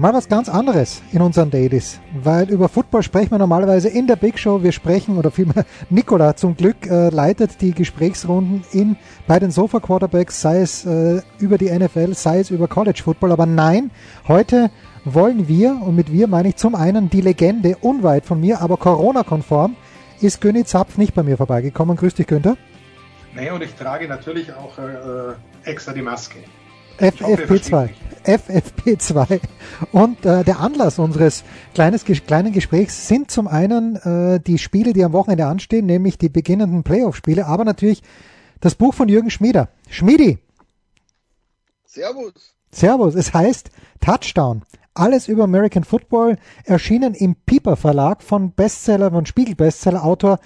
Mal was ganz anderes in unseren Dailies, weil über Football sprechen wir normalerweise in der Big Show. Wir sprechen, oder vielmehr Nicola zum Glück äh, leitet die Gesprächsrunden in, bei den Sofa Quarterbacks, sei es äh, über die NFL, sei es über College Football. Aber nein, heute wollen wir, und mit wir meine ich zum einen die Legende, unweit von mir, aber Corona-konform, ist Günni Zapf nicht bei mir vorbeigekommen. Grüß dich, Günther. Nee, und ich trage natürlich auch äh, extra die Maske. FFP2. FFP2. Und äh, der Anlass unseres kleines, kleinen Gesprächs sind zum einen äh, die Spiele, die am Wochenende anstehen, nämlich die beginnenden Playoff-Spiele, aber natürlich das Buch von Jürgen Schmieder. Schmiedi. Servus. Servus. Es heißt Touchdown. Alles über American Football, erschienen im Piper Verlag von Bestseller, von Spiegel Bestseller Autor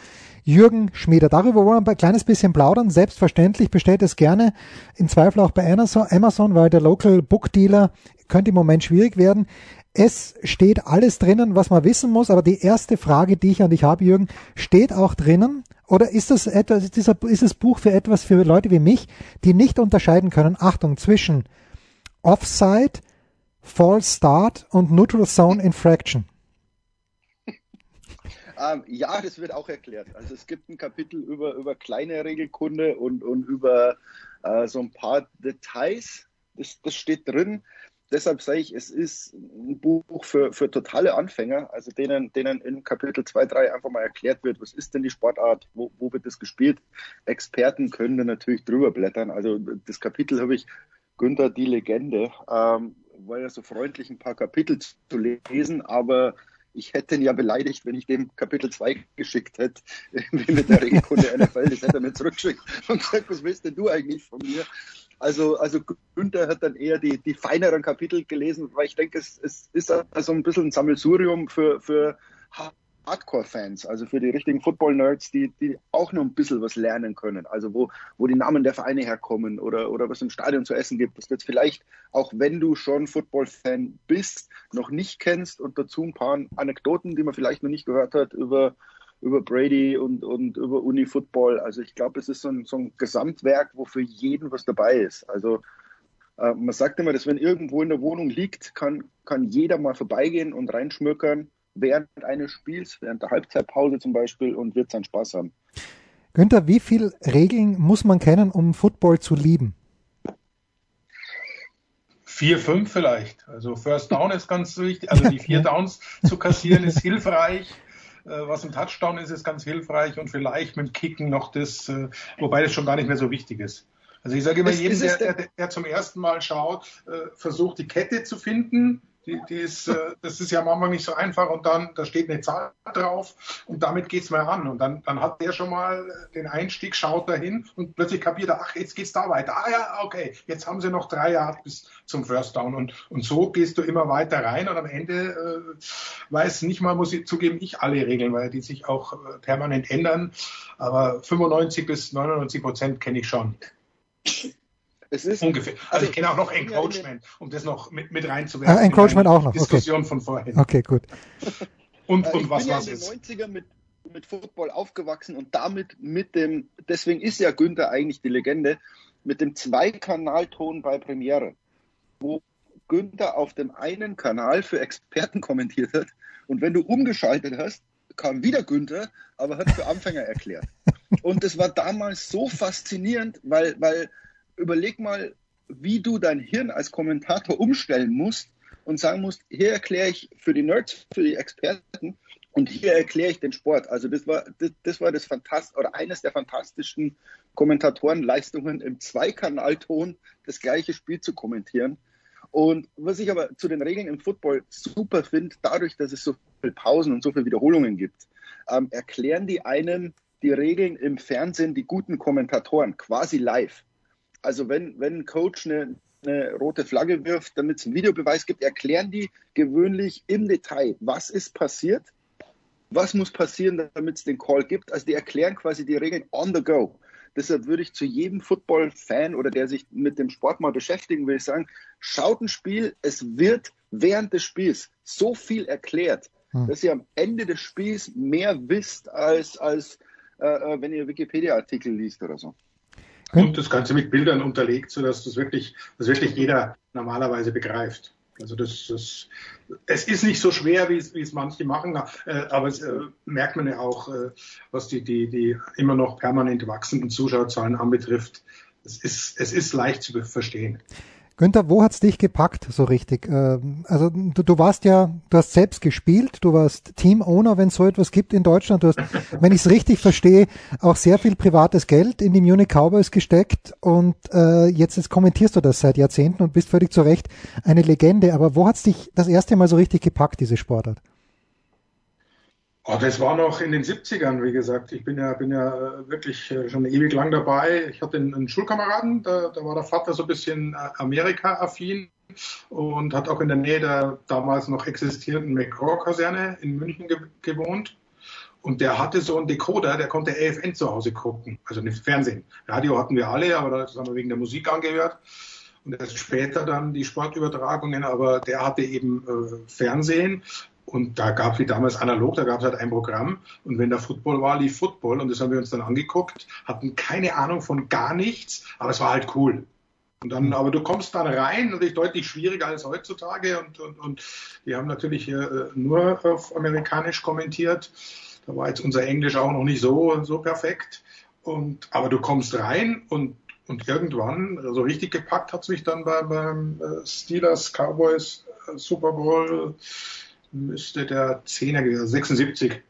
Jürgen Schmieder. Darüber wollen wir ein kleines bisschen plaudern. Selbstverständlich bestellt es gerne, im Zweifel auch bei Amazon, weil der Local Book Dealer könnte im Moment schwierig werden. Es steht alles drinnen, was man wissen muss, aber die erste Frage, die ich an dich habe, Jürgen, steht auch drinnen? Oder ist das etwas, ist, dieser, ist das Buch für etwas für Leute wie mich, die nicht unterscheiden können, Achtung, zwischen Offside, False Start und Neutral Zone Infraction? Ähm, ja, das wird auch erklärt. Also es gibt ein Kapitel über, über kleine Regelkunde und, und über äh, so ein paar Details. Das, das steht drin. Deshalb sage ich, es ist ein Buch für, für totale Anfänger, also denen, denen in Kapitel 2, 3 einfach mal erklärt wird, was ist denn die Sportart, wo, wo wird das gespielt. Experten können da natürlich drüber blättern. Also das Kapitel habe ich Günther die Legende, ähm, war ja so freundlich, ein paar Kapitel zu lesen, aber ich hätte ihn ja beleidigt, wenn ich dem Kapitel 2 geschickt hätte, mit der Regelkunde NFL. Das hätte er mir zurückgeschickt und gesagt, was willst denn du eigentlich von mir? Also, also Günther hat dann eher die, die feineren Kapitel gelesen, weil ich denke, es, es ist also ein bisschen ein Sammelsurium für, für Hardcore-Fans, also für die richtigen Football-Nerds, die, die auch noch ein bisschen was lernen können. Also wo, wo die Namen der Vereine herkommen oder, oder was im Stadion zu essen gibt, das du jetzt vielleicht, auch wenn du schon Football-Fan bist, noch nicht kennst und dazu ein paar Anekdoten, die man vielleicht noch nicht gehört hat über, über Brady und, und über Uni-Football. Also ich glaube, es ist so ein, so ein Gesamtwerk, wo für jeden was dabei ist. Also äh, man sagt immer, dass wenn irgendwo in der Wohnung liegt, kann, kann jeder mal vorbeigehen und reinschmökern während eines Spiels, während der Halbzeitpause zum Beispiel und wird seinen Spaß haben. Günther, wie viele Regeln muss man kennen, um Football zu lieben? Vier, fünf vielleicht. Also First Down ist ganz wichtig. Also die vier Downs zu kassieren ist hilfreich. Äh, was ein Touchdown ist, ist ganz hilfreich und vielleicht mit dem Kicken noch das, äh, wobei das schon gar nicht mehr so wichtig ist. Also ich sage immer, jedem, der, der, der, zum ersten Mal schaut, äh, versucht die Kette zu finden, die, die ist, äh, das ist ja am Anfang nicht so einfach und dann, da steht eine Zahl drauf und damit geht's mal an. Und dann, dann hat der schon mal den Einstieg, schaut dahin und plötzlich kapiert er, ach, jetzt geht's da weiter. Ah ja, okay, jetzt haben sie noch drei Jahre bis zum First Down. Und, und so gehst du immer weiter rein und am Ende äh, weiß nicht mal, muss ich zugeben, ich alle Regeln, weil die sich auch äh, permanent ändern. Aber 95 bis 99 Prozent kenne ich schon. Es ist ungefähr. Also, also ich kenne auch noch Encroachment, um das noch mit, mit reinzuwerfen. Ah, Encroachment auch noch. Diskussion okay. von vorhin. Okay, gut. Und, und was was? Ich bin ja in den 90er mit, mit Football aufgewachsen und damit mit dem, deswegen ist ja Günther eigentlich die Legende, mit dem Zweikanalton bei Premiere, wo Günther auf dem einen Kanal für Experten kommentiert hat und wenn du umgeschaltet hast, kam wieder Günther, aber hat für Anfänger erklärt. Und das war damals so faszinierend, weil, weil überleg mal, wie du dein Hirn als Kommentator umstellen musst und sagen musst, hier erkläre ich für die Nerds, für die Experten und hier erkläre ich den Sport. Also das war das, das war das Fantast oder eines der fantastischen Kommentatorenleistungen im Zweikanalton das gleiche Spiel zu kommentieren. Und was ich aber zu den Regeln im Football super finde, dadurch, dass es so viele Pausen und so viele Wiederholungen gibt, ähm, erklären die einem die Regeln im Fernsehen die guten Kommentatoren quasi live. Also wenn, wenn ein Coach eine, eine rote Flagge wirft, damit es einen Videobeweis gibt, erklären die gewöhnlich im Detail, was ist passiert, was muss passieren, damit es den Call gibt. Also die erklären quasi die Regeln on the go. Deshalb würde ich zu jedem Football-Fan oder der sich mit dem Sport mal beschäftigen will, sagen, schaut ein Spiel, es wird während des Spiels so viel erklärt, hm. dass ihr am Ende des Spiels mehr wisst, als, als äh, äh wenn ihr Wikipedia-Artikel liest oder so. Und das Ganze mit Bildern unterlegt, sodass das wirklich, das wirklich jeder normalerweise begreift. Also das, das, es ist nicht so schwer, wie es, wie es manche machen, äh, aber es äh, merkt man ja auch, äh, was die, die, die immer noch permanent wachsenden Zuschauerzahlen anbetrifft. Es ist, es ist leicht zu verstehen. Günther, wo hat's dich gepackt so richtig? Ähm, also du, du warst ja, du hast selbst gespielt, du warst Team-Owner, wenn es so etwas gibt in Deutschland. Du hast, wenn ich es richtig verstehe, auch sehr viel privates Geld in die Munich Cowboys gesteckt und äh, jetzt, jetzt kommentierst du das seit Jahrzehnten und bist völlig zu Recht eine Legende. Aber wo hat's dich das erste Mal so richtig gepackt, diese Sportart? Oh, das war noch in den 70ern, wie gesagt. Ich bin ja, bin ja äh, wirklich äh, schon ewig lang dabei. Ich hatte einen, Schulkameraden, da, da war der Vater so ein bisschen äh, Amerika-affin und hat auch in der Nähe der damals noch existierenden McGraw-Kaserne in München ge gewohnt. Und der hatte so einen Decoder, der konnte AFN zu Hause gucken, also nicht Fernsehen. Radio hatten wir alle, aber das haben wir wegen der Musik angehört. Und erst später dann die Sportübertragungen, aber der hatte eben äh, Fernsehen und da gab es wie damals analog, da gab es halt ein Programm. Und wenn da Football war, lief Football. Und das haben wir uns dann angeguckt, hatten keine Ahnung von gar nichts, aber es war halt cool. Und dann, aber du kommst dann rein, natürlich deutlich schwieriger als heutzutage. Und, und, und wir haben natürlich äh, nur auf amerikanisch kommentiert. Da war jetzt unser Englisch auch noch nicht so, so perfekt. Und, aber du kommst rein und, und irgendwann, so also richtig gepackt hat es mich dann bei, beim äh, Steelers Cowboys äh, Super Bowl müsste der 10er gewesen 76.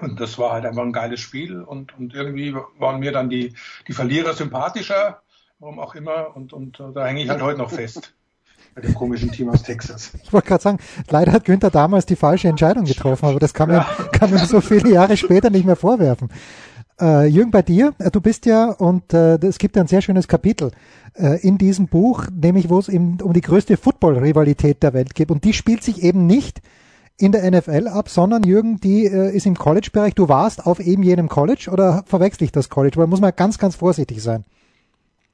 Und das war halt einfach ein geiles Spiel und, und irgendwie waren mir dann die, die Verlierer sympathischer, warum auch immer, und, und da hänge ich halt heute noch fest. Bei dem komischen Team aus Texas. Ich wollte gerade sagen, leider hat Günther damals die falsche Entscheidung getroffen, aber das kann man, ja. kann man so viele Jahre später nicht mehr vorwerfen. Äh, Jürgen, bei dir, äh, du bist ja, und äh, es gibt ja ein sehr schönes Kapitel äh, in diesem Buch, nämlich wo es eben um die größte Football-Rivalität der Welt geht. Und die spielt sich eben nicht in der NFL ab, sondern Jürgen, die äh, ist im College-Bereich. Du warst auf eben jenem College oder verwechsel ich das College? Weil muss man ganz, ganz vorsichtig sein.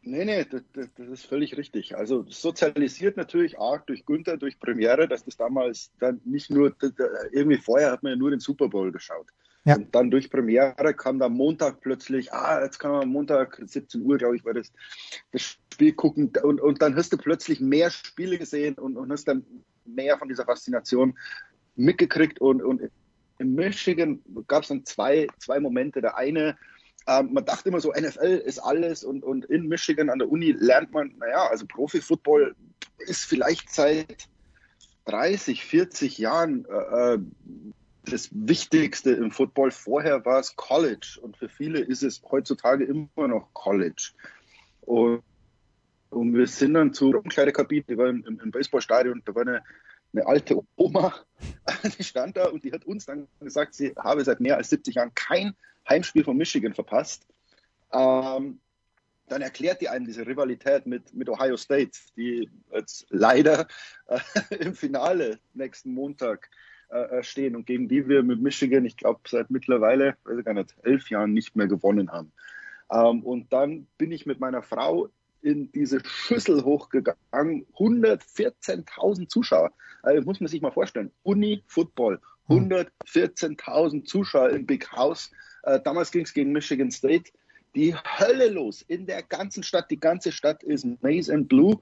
Nee, nee, das, das, ist völlig richtig. Also sozialisiert natürlich auch durch Günther, durch Premiere, dass das damals dann nicht nur, irgendwie vorher hat man ja nur den Super Bowl geschaut. Ja. Und dann durch Premiere kam dann Montag plötzlich, ah, jetzt kann man Montag 17 Uhr, glaube ich, war das, das Spiel gucken und, und dann hast du plötzlich mehr Spiele gesehen und, und hast dann mehr von dieser Faszination mitgekriegt und, und in Michigan gab es dann zwei, zwei Momente. Der eine, ähm, man dachte immer so, NFL ist alles und, und in Michigan an der Uni lernt man, naja, also Profi-Football ist vielleicht seit 30, 40 Jahren äh, äh das Wichtigste im Football. Vorher war es College und für viele ist es heutzutage immer noch College. Und, und wir sind dann zu Umkleidekabine, die war im, im Baseballstadion, da war eine, eine alte Oma, die stand da und die hat uns dann gesagt, sie habe seit mehr als 70 Jahren kein Heimspiel von Michigan verpasst. Ähm, dann erklärt die einem diese Rivalität mit, mit Ohio State, die jetzt leider äh, im Finale nächsten Montag äh, äh, stehen und gegen die wir mit Michigan, ich glaube, seit mittlerweile, weiß ich gar nicht, elf Jahren nicht mehr gewonnen haben. Ähm, und dann bin ich mit meiner Frau in diese Schüssel hochgegangen. 114.000 Zuschauer. Also muss man sich mal vorstellen. Uni Football. 114.000 Zuschauer im Big House. Äh, damals ging es gegen Michigan State. Die Hölle los in der ganzen Stadt. Die ganze Stadt ist Maize and Blue.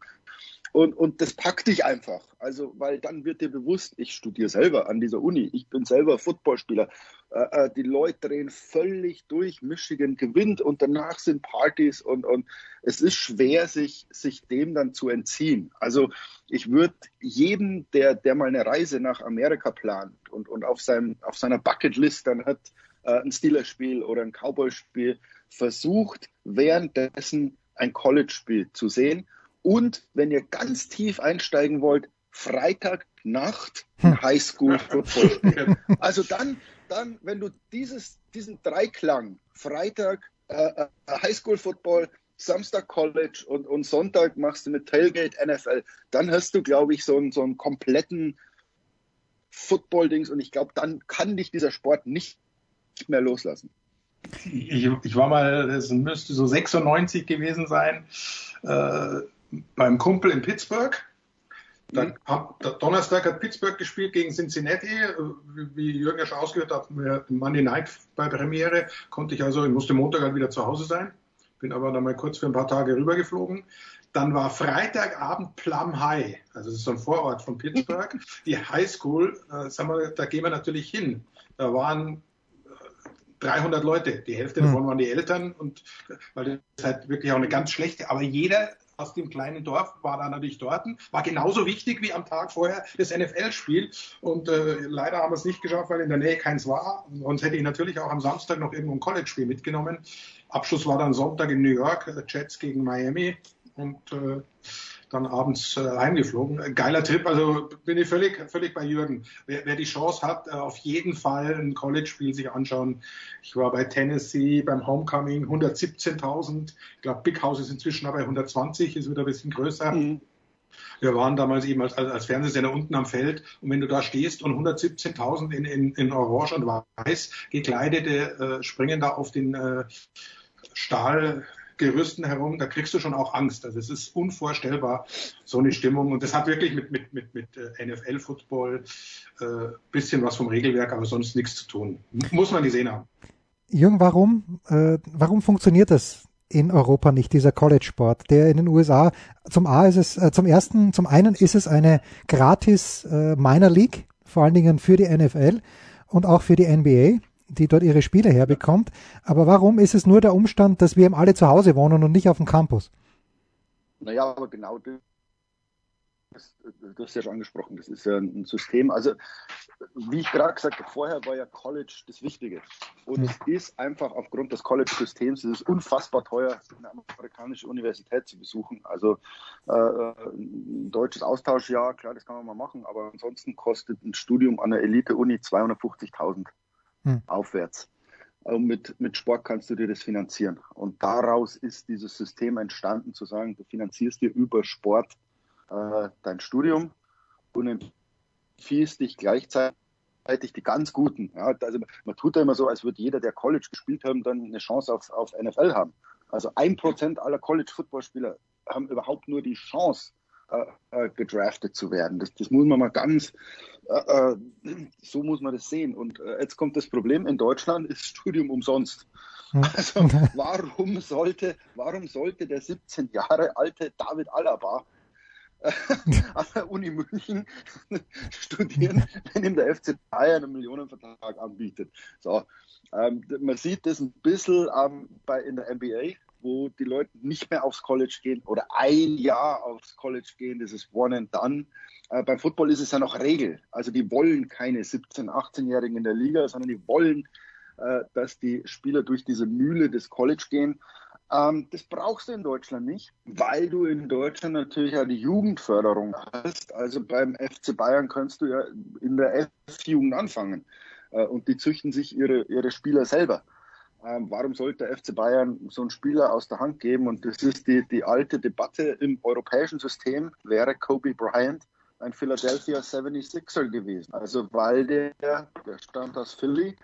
Und, und das packt dich einfach. Also, weil dann wird dir bewusst, ich studiere selber an dieser Uni, ich bin selber Footballspieler. Äh, äh, die Leute drehen völlig durch, Michigan gewinnt und danach sind Partys und, und es ist schwer, sich, sich dem dann zu entziehen. Also ich würde jedem, der, der mal eine Reise nach Amerika plant und, und auf, seinem, auf seiner Bucketlist dann hat, äh, ein Steelers-Spiel oder ein Cowboy-Spiel, versucht währenddessen ein College-Spiel zu sehen und wenn ihr ganz tief einsteigen wollt, Freitagnacht hm. Highschool Football spielen. Also dann, dann, wenn du dieses, diesen Dreiklang, Freitag äh, äh, Highschool Football, Samstag College und, und Sonntag machst du mit Tailgate NFL, dann hast du, glaube ich, so einen, so einen kompletten Football-Dings und ich glaube, dann kann dich dieser Sport nicht mehr loslassen. Ich, ich war mal, das müsste so 96 gewesen sein, äh, beim Kumpel in Pittsburgh. Dann, mhm. hat, Donnerstag hat Pittsburgh gespielt gegen Cincinnati. Wie Jürgen ja schon ausgehört hat, Monday Night bei Premiere konnte ich also, ich musste Montag halt wieder zu Hause sein. Bin aber dann mal kurz für ein paar Tage rübergeflogen. Dann war Freitagabend Plum High, also das ist so ein Vorort von Pittsburgh, die High School, äh, sagen wir, da gehen wir natürlich hin. Da waren 300 Leute, die Hälfte hm. davon waren die Eltern und weil das halt wirklich auch eine ganz schlechte, aber jeder aus dem kleinen Dorf war da natürlich dort, war genauso wichtig wie am Tag vorher das NFL-Spiel. Und äh, leider haben wir es nicht geschafft, weil in der Nähe keins war. Sonst hätte ich natürlich auch am Samstag noch irgendwo ein College-Spiel mitgenommen. Abschluss war dann Sonntag in New York, äh, Jets gegen Miami und äh, dann abends äh, heimgeflogen. Geiler Trip, also bin ich völlig, völlig bei Jürgen. Wer, wer die Chance hat, äh, auf jeden Fall ein College-Spiel sich anschauen. Ich war bei Tennessee beim Homecoming, 117.000. Ich glaube, Big House ist inzwischen aber 120, ist wieder ein bisschen größer. Mhm. Wir waren damals eben als, als Fernsehsender unten am Feld und wenn du da stehst und 117.000 in, in, in Orange und Weiß gekleidete äh, springen da auf den äh, Stahl Gerüsten herum, da kriegst du schon auch Angst. Also es ist unvorstellbar, so eine Stimmung. Und das hat wirklich mit, mit, mit, mit äh, NFL-Football äh, bisschen was vom Regelwerk, aber sonst nichts zu tun. Muss man gesehen haben. Jürgen, warum, äh, warum funktioniert das in Europa nicht, dieser College-Sport, der in den USA, zum A ist es, äh, zum ersten, zum einen ist es eine gratis äh, Minor League, vor allen Dingen für die NFL und auch für die NBA die dort ihre Spiele herbekommt. Aber warum ist es nur der Umstand, dass wir eben alle zu Hause wohnen und nicht auf dem Campus? Naja, aber genau das, du hast ja schon angesprochen, das ist ja ein System. Also, wie ich gerade gesagt habe, vorher war ja College das Wichtige. Und es ist einfach aufgrund des College-Systems, es ist unfassbar teuer, eine amerikanische Universität zu besuchen. Also, äh, ein deutsches Austauschjahr, klar, das kann man mal machen, aber ansonsten kostet ein Studium an der Elite-Uni 250.000 hm. aufwärts. Und mit, mit Sport kannst du dir das finanzieren. Und daraus ist dieses System entstanden, zu sagen, du finanzierst dir über Sport äh, dein Studium und empfiehlst dich gleichzeitig die ganz Guten. Ja, also man tut ja immer so, als würde jeder, der College gespielt haben, dann eine Chance auf, auf NFL haben. Also ein Prozent aller College-Footballspieler haben überhaupt nur die Chance, äh, äh, gedraftet zu werden. Das, das muss man mal ganz, äh, äh so muss man das sehen. Und äh, jetzt kommt das Problem, in Deutschland ist Studium umsonst. Also warum sollte, warum sollte der 17 Jahre alte David Alaba an der Uni München studieren, wenn ihm der FC Bayern einen Millionenvertrag anbietet. So, ähm, man sieht das ein bisschen ähm, bei, in der NBA wo die Leute nicht mehr aufs College gehen oder ein Jahr aufs College gehen, das ist one and done. Äh, beim Football ist es ja noch Regel. Also die wollen keine 17-, 18-Jährigen in der Liga, sondern die wollen, äh, dass die Spieler durch diese Mühle des College gehen. Ähm, das brauchst du in Deutschland nicht, weil du in Deutschland natürlich ja die Jugendförderung hast. Also beim FC Bayern kannst du ja in der F-Jugend anfangen. Äh, und die züchten sich ihre, ihre Spieler selber. Ähm, warum sollte der FC Bayern so einen Spieler aus der Hand geben? Und das ist die, die alte Debatte im europäischen System. Wäre Kobe Bryant ein Philadelphia 76er gewesen? Also weil der, der stammt aus Philly,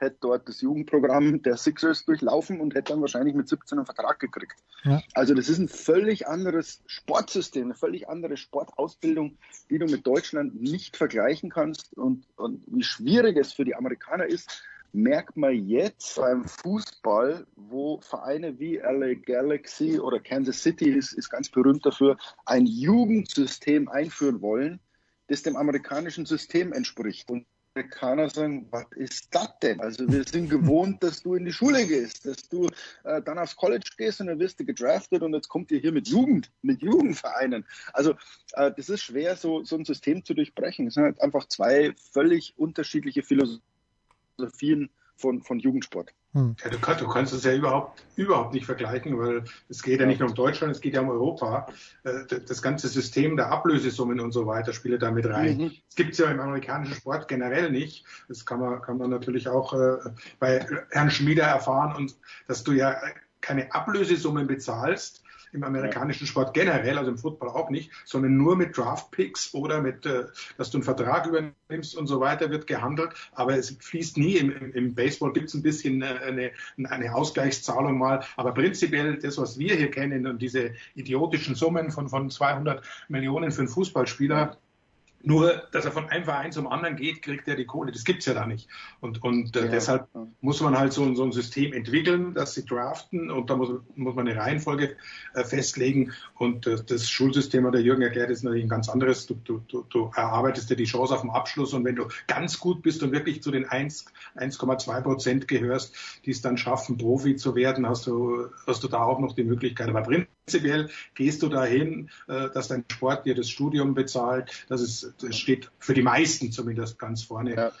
hätte dort das Jugendprogramm der Sixers durchlaufen und hätte dann wahrscheinlich mit 17 einen Vertrag gekriegt. Ja. Also das ist ein völlig anderes Sportsystem, eine völlig andere Sportausbildung, die du mit Deutschland nicht vergleichen kannst und, und wie schwierig es für die Amerikaner ist, merkt man jetzt beim Fußball, wo Vereine wie LA Galaxy oder Kansas City ist, ist ganz berühmt dafür, ein Jugendsystem einführen wollen, das dem amerikanischen System entspricht. Und Amerikaner sagen, was ist das denn? Also wir sind gewohnt, dass du in die Schule gehst, dass du äh, dann aufs College gehst und dann wirst du gedraftet und jetzt kommt ihr hier mit Jugend, mit Jugendvereinen. Also äh, das ist schwer, so, so ein System zu durchbrechen. Es sind halt einfach zwei völlig unterschiedliche Philosophien Philosophien von, von Jugendsport. Hm. Ja, du, kannst, du kannst es ja überhaupt, überhaupt nicht vergleichen, weil es geht ja nicht nur um Deutschland, es geht ja um Europa. Äh, das ganze System der Ablösesummen und so weiter spielt da mit rein. Mhm. Das gibt es ja im amerikanischen Sport generell nicht. Das kann man, kann man natürlich auch äh, bei Herrn Schmieder erfahren und dass du ja keine Ablösesummen bezahlst, im amerikanischen Sport generell, also im Football auch nicht, sondern nur mit Draft-Picks oder mit, äh, dass du einen Vertrag übernimmst und so weiter wird gehandelt. Aber es fließt nie. Im, im Baseball gibt es ein bisschen äh, eine, eine Ausgleichszahlung mal. Aber prinzipiell das, was wir hier kennen und diese idiotischen Summen von, von 200 Millionen für einen Fußballspieler, nur, dass er von einem Verein zum anderen geht, kriegt er die Kohle. Das gibt's ja da nicht. Und, und äh, ja, deshalb muss man halt so, so ein System entwickeln, dass sie draften und da muss, muss man eine Reihenfolge äh, festlegen. Und äh, das Schulsystem, hat der Jürgen erklärt, ist natürlich ein ganz anderes. Du, du, du, du erarbeitest dir die Chance auf den Abschluss und wenn du ganz gut bist und wirklich zu den 1,2 Prozent gehörst, die es dann schaffen, Profi zu werden, hast du, hast du da auch noch die Möglichkeit. Aber prinzipiell gehst du dahin, äh, dass dein Sport dir das Studium bezahlt, dass es das steht für die meisten zumindest ganz vorne. Ja.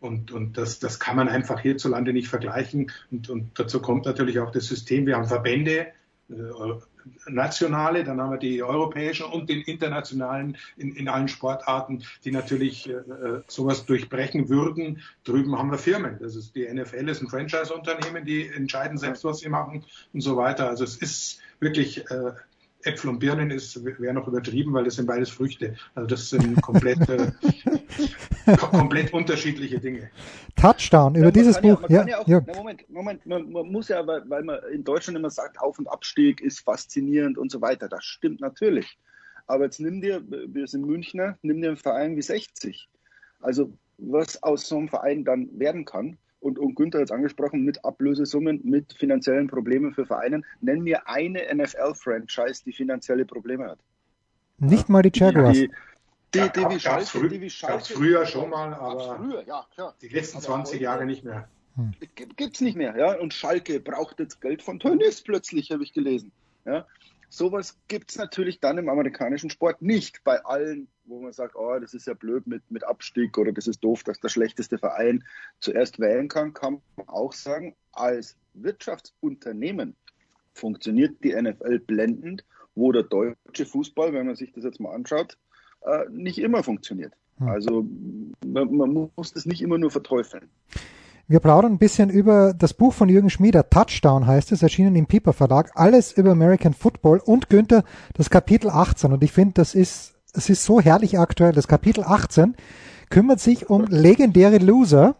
Und, und das, das kann man einfach hierzulande nicht vergleichen. Und, und dazu kommt natürlich auch das System. Wir haben Verbände, äh, nationale, dann haben wir die europäischen und den internationalen in, in allen Sportarten, die natürlich äh, sowas durchbrechen würden. Drüben haben wir Firmen. Das ist die NFL ist ein Franchise-Unternehmen, die entscheiden selbst, was sie machen und so weiter. Also es ist wirklich äh, Äpfel und Birnen ist, wäre noch übertrieben, weil das sind beides Früchte. Also das sind komplett, äh, komplett unterschiedliche Dinge. Touchdown, über ja, dieses Buch. Ja, ja, auch, ja. Na, Moment, Moment, man, man, muss ja, weil, weil man in Deutschland immer sagt, Auf- und Abstieg ist faszinierend und so weiter. Das stimmt natürlich. Aber jetzt nimm dir, wir sind Münchner, nimm dir einen Verein wie 60. Also was aus so einem Verein dann werden kann, und, und Günther hat es angesprochen, mit Ablösesummen, mit finanziellen Problemen für Vereine. Nenn mir eine NFL-Franchise, die finanzielle Probleme hat. Nicht mal die Jaguars. Die, die, die, die, wie Schalke, früh, die wie Schalke. früher schon mal, aber früher, ja, klar. die letzten aber 20 Jahre nicht mehr. Hm. Gibt es nicht mehr. Ja? Und Schalke braucht jetzt Geld von Tönnies plötzlich, habe ich gelesen. Ja? Sowas gibt es natürlich dann im amerikanischen Sport nicht bei allen, wo man sagt, oh, das ist ja blöd mit, mit Abstieg oder das ist doof, dass der schlechteste Verein zuerst wählen kann, kann man auch sagen, als Wirtschaftsunternehmen funktioniert die NFL blendend, wo der deutsche Fußball, wenn man sich das jetzt mal anschaut, äh, nicht immer funktioniert. Hm. Also man, man muss das nicht immer nur verteufeln. Wir plaudern ein bisschen über das Buch von Jürgen Schmieder, Touchdown heißt es, erschienen im Piper Verlag, alles über American Football und Günther, das Kapitel 18. Und ich finde, das ist, es ist so herrlich aktuell. Das Kapitel 18 kümmert sich um legendäre Loser,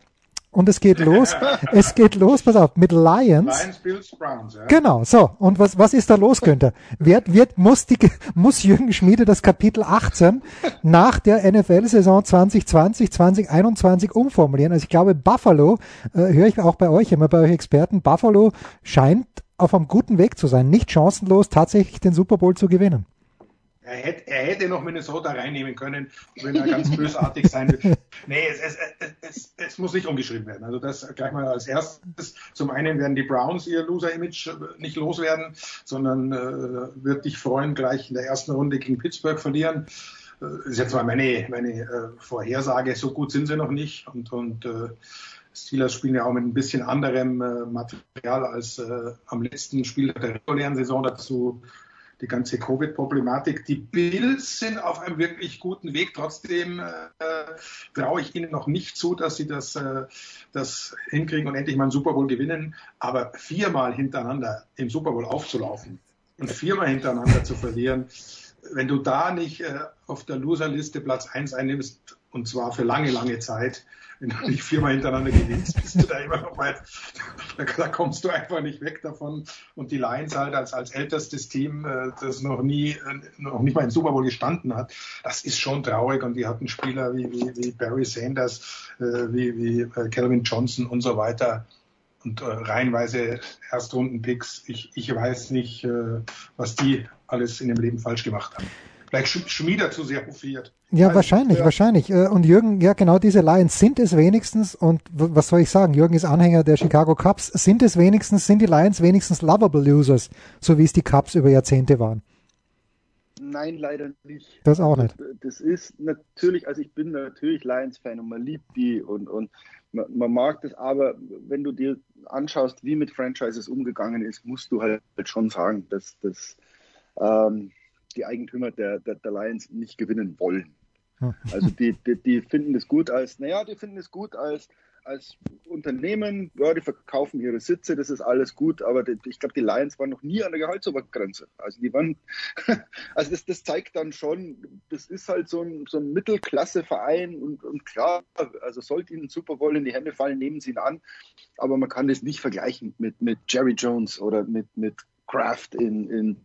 und es geht los, es geht los, pass auf, mit Lions. Lions, Bills, Browns, ja. Genau, so. Und was, was ist da los, Günther? Wird, wird, muss die, muss Jürgen Schmiede das Kapitel 18 nach der NFL-Saison 2020, 2021 umformulieren? Also ich glaube, Buffalo, äh, höre ich auch bei euch immer, bei euch Experten, Buffalo scheint auf einem guten Weg zu sein, nicht chancenlos tatsächlich den Super Bowl zu gewinnen. Er hätte, er hätte noch Minnesota reinnehmen können, wenn er ganz bösartig sein will. Nee, es, es, es, es, muss nicht umgeschrieben werden. Also das gleich mal als erstes. Zum einen werden die Browns ihr Loser-Image nicht loswerden, sondern äh, wird dich freuen, gleich in der ersten Runde gegen Pittsburgh verlieren. Das äh, ist jetzt mal meine, meine äh, Vorhersage. So gut sind sie noch nicht. Und, und äh, Steelers spielen ja auch mit ein bisschen anderem äh, Material als äh, am letzten Spiel der regulären Saison dazu die ganze Covid-Problematik. Die Bills sind auf einem wirklich guten Weg. Trotzdem äh, traue ich ihnen noch nicht zu, dass sie das, äh, das hinkriegen und endlich mal einen Super Bowl gewinnen. Aber viermal hintereinander im Super Bowl aufzulaufen und viermal hintereinander zu verlieren, wenn du da nicht äh, auf der Loserliste Platz 1 einnimmst, und zwar für lange, lange Zeit, wenn du nicht viermal hintereinander gewinnst, bist du da immer noch weit, da, da, kommst du einfach nicht weg davon. Und die Lions halt als, als ältestes Team, äh, das noch nie, äh, noch nicht mal im Super Bowl gestanden hat, das ist schon traurig. Und die hatten Spieler wie, wie, wie Barry Sanders, äh, wie, wie Calvin Johnson und so weiter und äh, reihenweise Erstrunden-Picks. Ich, ich weiß nicht, äh, was die alles in dem Leben falsch gemacht haben. Vielleicht Schmieder zu sehr hofiert. Ja, also, wahrscheinlich, ja. wahrscheinlich. Äh, und Jürgen, ja genau diese Lions sind es wenigstens, und was soll ich sagen, Jürgen ist Anhänger der Chicago Cubs, sind es wenigstens, sind die Lions wenigstens lovable Losers, so wie es die Cubs über Jahrzehnte waren? Nein, leider nicht. Das auch nicht. Das ist natürlich, also ich bin natürlich Lions-Fan und man liebt die und, und man, man, mag das, aber wenn du dir anschaust, wie mit Franchises umgegangen ist, musst du halt schon sagen, dass das ähm, die Eigentümer der, der, der Lions nicht gewinnen wollen. Also die, die, die finden es gut als, naja, die finden es gut als, als Unternehmen, ja, die verkaufen ihre Sitze, das ist alles gut, aber die, ich glaube, die Lions waren noch nie an der Gehaltsobergrenze. Also die waren, also das, das zeigt dann schon, das ist halt so ein, so ein Mittelklasse-Verein und, und klar, also sollte ihnen Super Bowl in die Hände fallen, nehmen sie ihn an, aber man kann das nicht vergleichen mit, mit Jerry Jones oder mit, mit Kraft in, in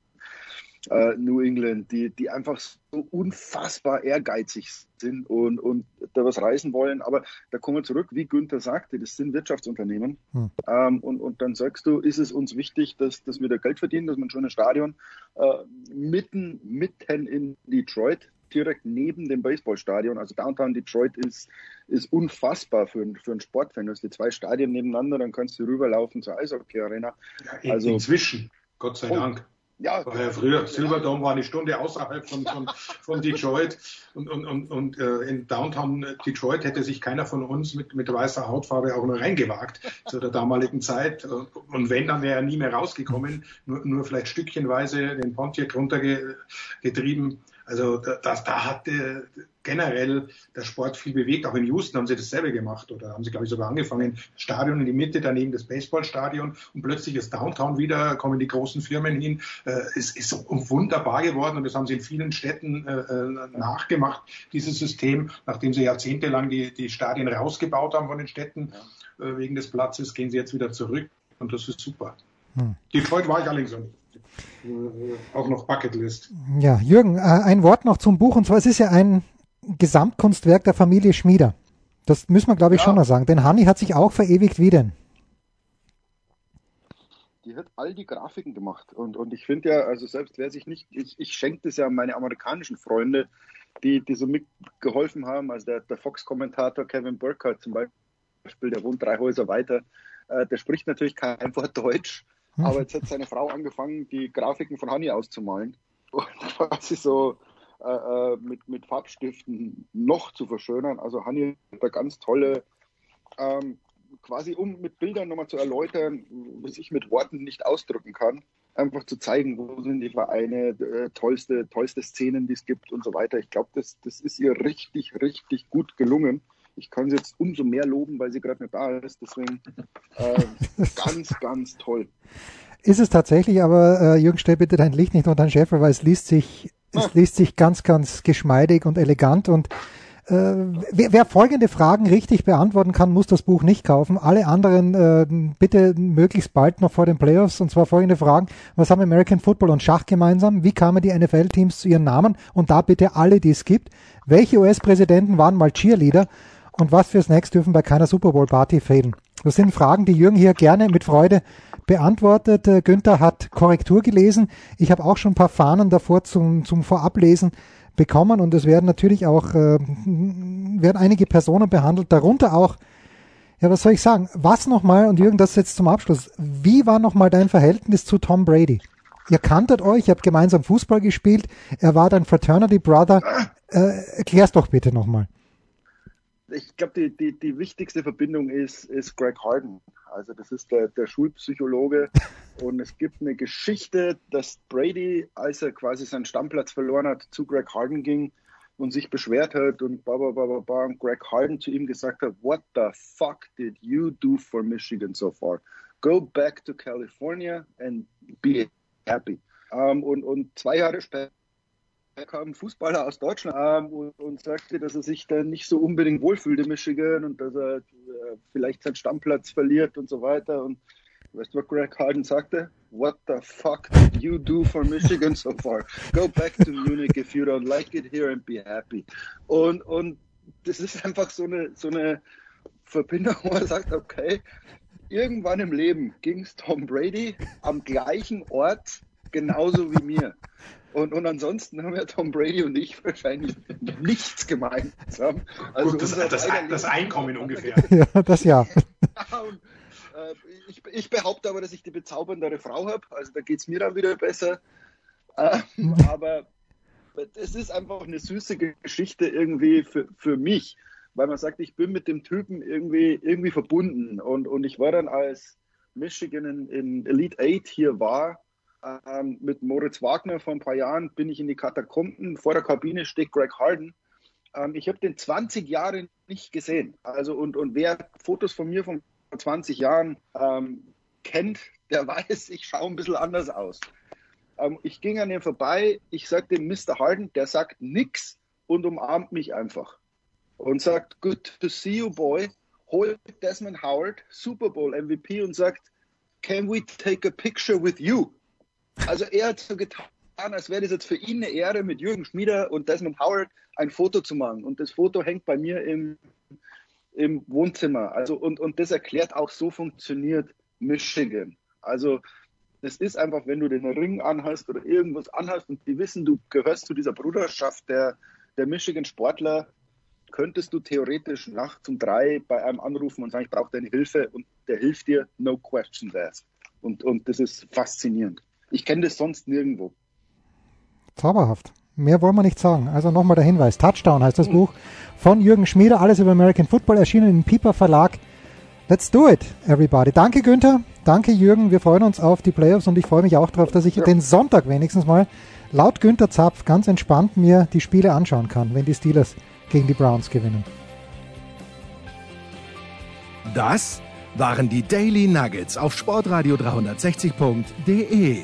äh, New England, die, die einfach so unfassbar ehrgeizig sind und, und da was reißen wollen. Aber da kommen wir zurück, wie Günther sagte, das sind Wirtschaftsunternehmen. Hm. Ähm, und, und dann sagst du, ist es uns wichtig, dass, dass wir da Geld verdienen, dass man schon ein Stadion äh, mitten, mitten in Detroit direkt neben dem Baseballstadion. Also Downtown Detroit ist, ist unfassbar für, für einen Sportfan. Du hast die zwei Stadien nebeneinander, dann kannst du rüberlaufen zur Eishockey-Arena. Ja, also, inzwischen, Gott sei Dank. Ja, Weil früher Silverdome war eine Stunde außerhalb von, von, von Detroit und, und, und, und äh, in Downtown Detroit hätte sich keiner von uns mit, mit weißer Hautfarbe auch nur reingewagt zu der damaligen Zeit. Und wenn, dann wäre er nie mehr rausgekommen, nur, nur vielleicht stückchenweise den Pontiac runtergetrieben. Also das, da hat äh, generell der Sport viel bewegt. Auch in Houston haben sie dasselbe gemacht oder haben sie, glaube ich, sogar angefangen. Stadion in die Mitte, daneben das Baseballstadion und plötzlich ist Downtown wieder, kommen die großen Firmen hin. Äh, es ist wunderbar geworden und das haben sie in vielen Städten äh, äh, nachgemacht, dieses System. Nachdem sie jahrzehntelang die, die Stadien rausgebaut haben von den Städten äh, wegen des Platzes, gehen sie jetzt wieder zurück und das ist super. Hm. Detroit war ich allerdings noch nicht. Äh, auch noch Bucketlist. Ja, Jürgen, äh, ein Wort noch zum Buch und zwar es ist ja ein Gesamtkunstwerk der Familie Schmieder. Das müssen wir, glaube ich, ja. schon noch sagen. Denn Hanni hat sich auch verewigt wie denn? Die hat all die Grafiken gemacht. Und, und ich finde ja, also selbst wer sich nicht, ich, ich schenke das ja an meine amerikanischen Freunde, die, die so mitgeholfen haben. Also der, der Fox-Kommentator Kevin Burkhardt zum Beispiel, der wohnt drei Häuser weiter. Äh, der spricht natürlich kein Wort Deutsch. Hm. Aber jetzt hat seine Frau angefangen, die Grafiken von Hanni auszumalen. Und quasi so äh, äh, mit, mit Farbstiften noch zu verschönern. Also Hanni hat da ganz tolle, ähm, quasi um mit Bildern nochmal zu erläutern, was ich mit Worten nicht ausdrücken kann. Einfach zu zeigen, wo sind die Vereine, äh, tollste, tollste Szenen, die es gibt und so weiter. Ich glaube, das, das ist ihr richtig, richtig gut gelungen. Ich kann sie jetzt umso mehr loben, weil sie gerade nicht da ist. Deswegen äh, ganz, ganz toll. Ist es tatsächlich, aber äh, Jürgen, stell bitte dein Licht nicht unter den Scheffel, weil es liest sich, es ah. liest sich ganz, ganz geschmeidig und elegant und äh, wer, wer folgende Fragen richtig beantworten kann, muss das Buch nicht kaufen. Alle anderen äh, bitte möglichst bald noch vor den Playoffs. Und zwar folgende Fragen. Was haben American Football und Schach gemeinsam? Wie kamen die NFL-Teams zu ihren Namen? Und da bitte alle, die es gibt. Welche US-Präsidenten waren mal Cheerleader? Und was für Snacks dürfen bei keiner Super Bowl Party fehlen? Das sind Fragen, die Jürgen hier gerne mit Freude beantwortet. Äh, Günther hat Korrektur gelesen. Ich habe auch schon ein paar Fahnen davor zum, zum Vorablesen bekommen und es werden natürlich auch äh, werden einige Personen behandelt, darunter auch ja, was soll ich sagen? Was nochmal, und Jürgen, das jetzt zum Abschluss. Wie war nochmal dein Verhältnis zu Tom Brady? Ihr kanntet euch, ihr habt gemeinsam Fußball gespielt, er war dein Fraternity Brother. Äh, erklär's doch bitte nochmal ich glaube, die, die, die wichtigste Verbindung ist, ist Greg Harden. Also das ist der, der Schulpsychologe. Und es gibt eine Geschichte, dass Brady, als er quasi seinen Stammplatz verloren hat, zu Greg Harden ging und sich beschwert hat und ba, ba, ba, ba, und Greg Harden zu ihm gesagt hat, what the fuck did you do for Michigan so far? Go back to California and be happy. Um, und, und zwei Jahre später kam ein Fußballer aus Deutschland ähm, und, und, sagte, dass er sich da nicht so unbedingt wohlfühlt in Michigan und dass er äh, vielleicht seinen Stammplatz verliert und so weiter. Und weißt du, was Greg Harden sagte? What the fuck did you do for Michigan so far? Go back to Munich if you don't like it here and be happy. Und, und das ist einfach so eine, so eine Verbindung, wo er sagt, okay, irgendwann im Leben ging es Tom Brady am gleichen Ort genauso wie mir. Und, und ansonsten haben ja Tom Brady und ich wahrscheinlich nichts gemeinsam. Also Gut, das, das, das Einkommen ungefähr. Ja, das ja. und, äh, ich, ich, behaupte aber, dass ich die bezauberndere Frau habe. Also da geht es mir dann wieder besser. Äh, aber es ist einfach eine süße Geschichte irgendwie für, für mich, weil man sagt, ich bin mit dem Typen irgendwie, irgendwie verbunden. Und, und ich war dann als Michigan in, in Elite 8 hier war, ähm, mit Moritz Wagner vor ein paar Jahren bin ich in die Katakomben. Vor der Kabine steht Greg Harden. Ähm, ich habe den 20 Jahre nicht gesehen. Also und, und wer Fotos von mir von 20 Jahren ähm, kennt, der weiß, ich schaue ein bisschen anders aus. Ähm, ich ging an ihm vorbei, ich sagte Mr. Harden, der sagt nix und umarmt mich einfach und sagt, good to see you, boy, holt Desmond Howard, Super Bowl MVP und sagt, can we take a picture with you? Also er hat so getan, als wäre das jetzt für ihn eine Ehre, mit Jürgen Schmieder und Desmond Howard ein Foto zu machen. Und das Foto hängt bei mir im, im Wohnzimmer. Also, und, und das erklärt auch, so funktioniert Michigan. Also, das ist einfach, wenn du den Ring anhast oder irgendwas anhast und die wissen, du gehörst zu dieser Bruderschaft der, der Michigan Sportler, könntest du theoretisch nachts um drei bei einem anrufen und sagen, ich brauche deine Hilfe und der hilft dir, no questions asked. Und, und das ist faszinierend. Ich kenne das sonst nirgendwo. Zauberhaft. Mehr wollen wir nicht sagen. Also nochmal der Hinweis. Touchdown heißt das. Buch von Jürgen Schmieder. Alles über American Football erschienen im Piper Verlag. Let's do it, everybody. Danke, Günther. Danke, Jürgen. Wir freuen uns auf die Playoffs und ich freue mich auch darauf, dass ich ja. den Sonntag wenigstens mal laut Günther Zapf ganz entspannt mir die Spiele anschauen kann, wenn die Steelers gegen die Browns gewinnen. Das waren die Daily Nuggets auf Sportradio 360.de.